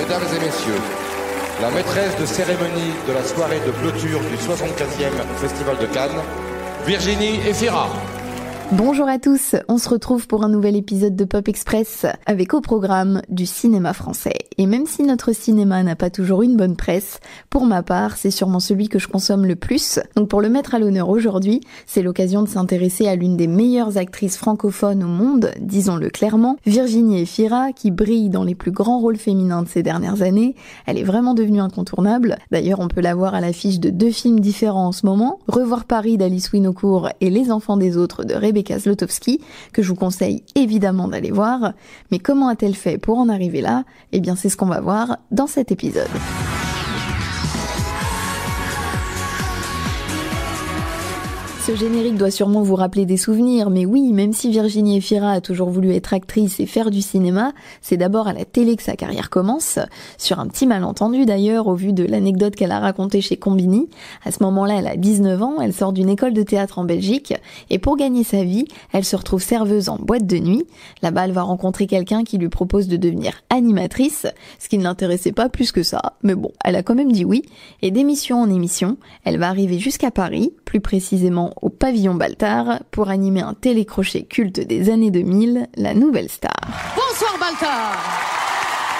Mesdames et messieurs, la maîtresse de cérémonie de la soirée de clôture du 75e Festival de Cannes, Virginie Efira. Bonjour à tous, on se retrouve pour un nouvel épisode de Pop Express avec au programme du cinéma français. Et même si notre cinéma n'a pas toujours une bonne presse, pour ma part, c'est sûrement celui que je consomme le plus. Donc pour le mettre à l'honneur aujourd'hui, c'est l'occasion de s'intéresser à l'une des meilleures actrices francophones au monde, disons-le clairement, Virginie Efira, qui brille dans les plus grands rôles féminins de ces dernières années. Elle est vraiment devenue incontournable. D'ailleurs, on peut la voir à l'affiche de deux films différents en ce moment, Revoir Paris d'Alice Winocourt et Les enfants des autres de Rebecca Rebecca que je vous conseille évidemment d'aller voir. Mais comment a-t-elle fait pour en arriver là? Eh bien, c'est ce qu'on va voir dans cet épisode. Ce générique doit sûrement vous rappeler des souvenirs, mais oui, même si Virginie Efira a toujours voulu être actrice et faire du cinéma, c'est d'abord à la télé que sa carrière commence, sur un petit malentendu d'ailleurs au vu de l'anecdote qu'elle a racontée chez Combini. À ce moment-là, elle a 19 ans, elle sort d'une école de théâtre en Belgique, et pour gagner sa vie, elle se retrouve serveuse en boîte de nuit. Là-bas, elle va rencontrer quelqu'un qui lui propose de devenir animatrice, ce qui ne l'intéressait pas plus que ça, mais bon, elle a quand même dit oui, et d'émission en émission, elle va arriver jusqu'à Paris, plus précisément au pavillon Baltard pour animer un télécrochet culte des années 2000, La Nouvelle Star. Bonsoir Baltard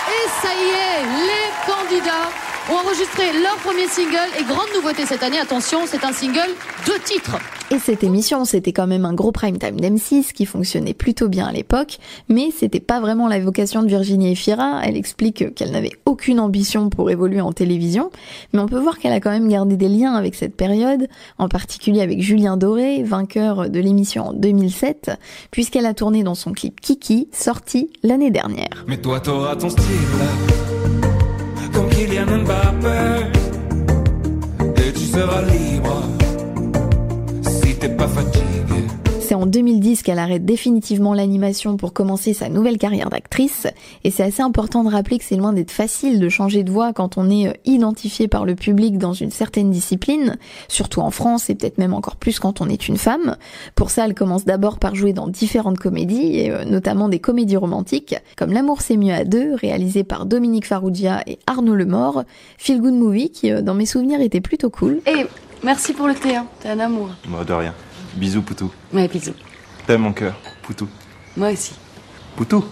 Et ça y est, les candidats ont enregistré leur premier single et grande nouveauté cette année, attention, c'est un single de titres. Et cette émission, c'était quand même un gros prime time d'M6 qui fonctionnait plutôt bien à l'époque, mais c'était pas vraiment la vocation de Virginie Efira. Elle explique qu'elle n'avait aucune ambition pour évoluer en télévision, mais on peut voir qu'elle a quand même gardé des liens avec cette période, en particulier avec Julien Doré, vainqueur de l'émission en 2007, puisqu'elle a tourné dans son clip Kiki, sorti l'année dernière. Mais toi, t'auras ton style. C'est en 2010 qu'elle arrête définitivement l'animation pour commencer sa nouvelle carrière d'actrice. Et c'est assez important de rappeler que c'est loin d'être facile de changer de voix quand on est euh, identifié par le public dans une certaine discipline, surtout en France et peut-être même encore plus quand on est une femme. Pour ça, elle commence d'abord par jouer dans différentes comédies, et euh, notamment des comédies romantiques, comme L'amour c'est mieux à deux, réalisé par Dominique Farrugia et Arnaud Lemort, Feel Good Movie, qui euh, dans mes souvenirs était plutôt cool. Et merci pour le thé, hein. t'es un amour. Moi, de rien. Bisous, Poutou. Ouais, bisous. T'aimes mon cœur, Poutou. Moi aussi. Poutou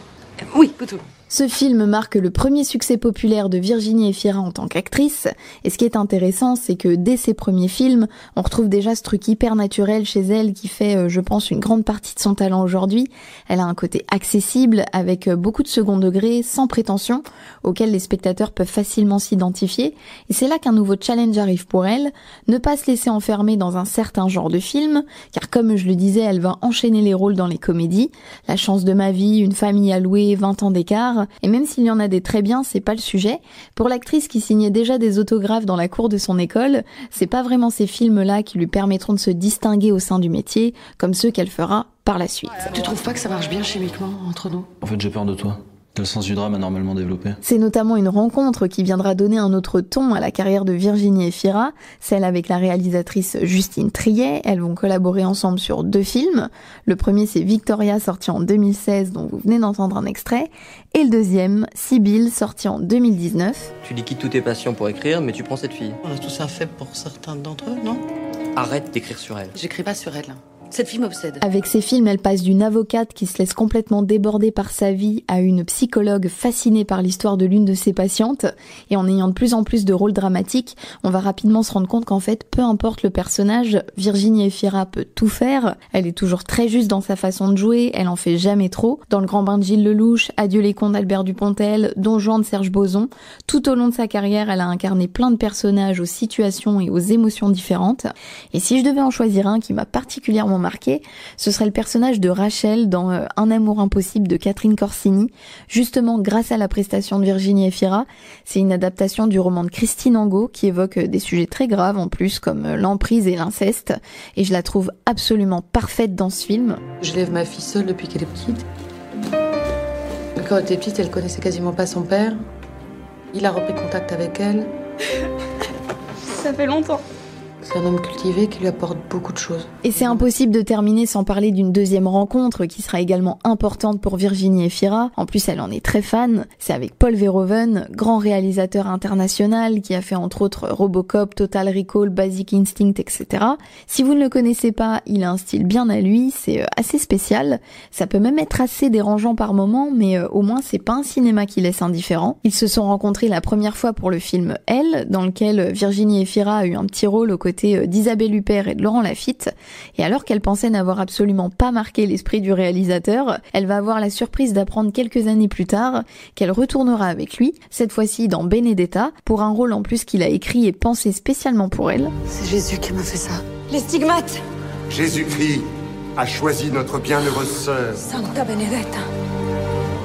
Oui, Poutou. Ce film marque le premier succès populaire de Virginie Efira en tant qu'actrice, et ce qui est intéressant, c'est que dès ses premiers films, on retrouve déjà ce truc hyper naturel chez elle qui fait, euh, je pense, une grande partie de son talent aujourd'hui. Elle a un côté accessible, avec euh, beaucoup de second degré, sans prétention, auquel les spectateurs peuvent facilement s'identifier, et c'est là qu'un nouveau challenge arrive pour elle, ne pas se laisser enfermer dans un certain genre de film, car comme je le disais, elle va enchaîner les rôles dans les comédies, La chance de ma vie, Une famille à louer, 20 ans d'écart, et même s'il y en a des très bien, c'est pas le sujet. Pour l'actrice qui signait déjà des autographes dans la cour de son école, c'est pas vraiment ces films-là qui lui permettront de se distinguer au sein du métier, comme ceux qu'elle fera par la suite. Tu trouves pas que ça marche bien chimiquement entre nous? En fait, j'ai peur de toi le sens du drame normalement développé. C'est notamment une rencontre qui viendra donner un autre ton à la carrière de Virginie Efira, celle avec la réalisatrice Justine Triet. Elles vont collaborer ensemble sur deux films. Le premier, c'est Victoria, sorti en 2016, dont vous venez d'entendre un extrait. Et le deuxième, Sibylle, sorti en 2019. Tu liquides tous tes passions pour écrire, mais tu prends cette fille. On a tous un fait pour certains d'entre eux, non? Arrête d'écrire sur elle. J'écris pas sur elle. Avec ses films, elle passe d'une avocate qui se laisse complètement déborder par sa vie à une psychologue fascinée par l'histoire de l'une de ses patientes. Et en ayant de plus en plus de rôles dramatiques, on va rapidement se rendre compte qu'en fait, peu importe le personnage, Virginie Efira peut tout faire. Elle est toujours très juste dans sa façon de jouer, elle en fait jamais trop. Dans Le Grand Bain de Gilles Lelouch, Adieu les cons d'Albert Dupontel, Don Juan de Serge Boson, tout au long de sa carrière, elle a incarné plein de personnages aux situations et aux émotions différentes. Et si je devais en choisir un qui m'a particulièrement marqué, ce serait le personnage de Rachel dans euh, Un amour impossible de Catherine Corsini, justement grâce à la prestation de Virginie Efira. C'est une adaptation du roman de Christine Angot qui évoque euh, des sujets très graves en plus comme euh, l'emprise et l'inceste et je la trouve absolument parfaite dans ce film. Je lève ma fille seule depuis qu'elle est petite. Quand elle était petite, elle connaissait quasiment pas son père. Il a repris contact avec elle. Ça fait longtemps. C'est un homme cultivé qui lui apporte beaucoup de choses. Et c'est impossible de terminer sans parler d'une deuxième rencontre qui sera également importante pour Virginie Efira. En plus, elle en est très fan. C'est avec Paul Verhoeven, grand réalisateur international qui a fait entre autres Robocop, Total Recall, Basic Instinct, etc. Si vous ne le connaissez pas, il a un style bien à lui, c'est euh, assez spécial. Ça peut même être assez dérangeant par moments, mais euh, au moins c'est pas un cinéma qui laisse indifférent. Ils se sont rencontrés la première fois pour le film Elle, dans lequel Virginie Efira a eu un petit rôle aux côtés euh, d'Isabelle Huppert et de Laurent Lafitte. Et alors qu'elle pensait n'avoir absolument pas marqué l'esprit du réalisateur, elle va avoir la surprise d'apprendre quelques années plus tard qu'elle retournera avec lui, cette fois-ci dans Benedetta, pour un rôle en plus qu'il a écrit et pensé spécialement pour elle. C'est Jésus qui m'a fait ça. Les stigmates Jésus-Christ a choisi notre bienheureuse sœur. Santa Benedetta.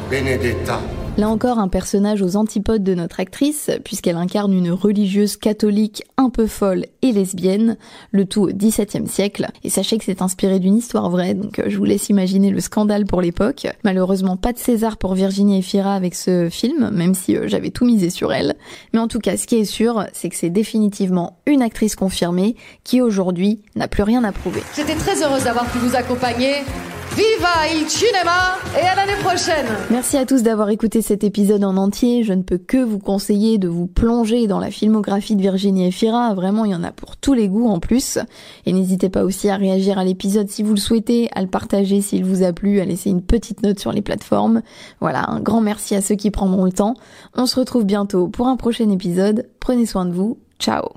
Benedetta. Là encore, un personnage aux antipodes de notre actrice, puisqu'elle incarne une religieuse catholique un peu folle et lesbienne, le tout au XVIIe siècle. Et sachez que c'est inspiré d'une histoire vraie, donc euh, je vous laisse imaginer le scandale pour l'époque. Malheureusement, pas de César pour Virginie Efira avec ce film, même si euh, j'avais tout misé sur elle. Mais en tout cas, ce qui est sûr, c'est que c'est définitivement une actrice confirmée qui aujourd'hui n'a plus rien à prouver. J'étais très heureuse d'avoir pu vous accompagner. Viva il cinema et à l'année prochaine Merci à tous d'avoir écouté cet épisode en entier. Je ne peux que vous conseiller de vous plonger dans la filmographie de Virginie Efira. Vraiment, il y en a pour tous les goûts en plus. Et n'hésitez pas aussi à réagir à l'épisode si vous le souhaitez, à le partager s'il vous a plu, à laisser une petite note sur les plateformes. Voilà, un grand merci à ceux qui prendront le temps. On se retrouve bientôt pour un prochain épisode. Prenez soin de vous. Ciao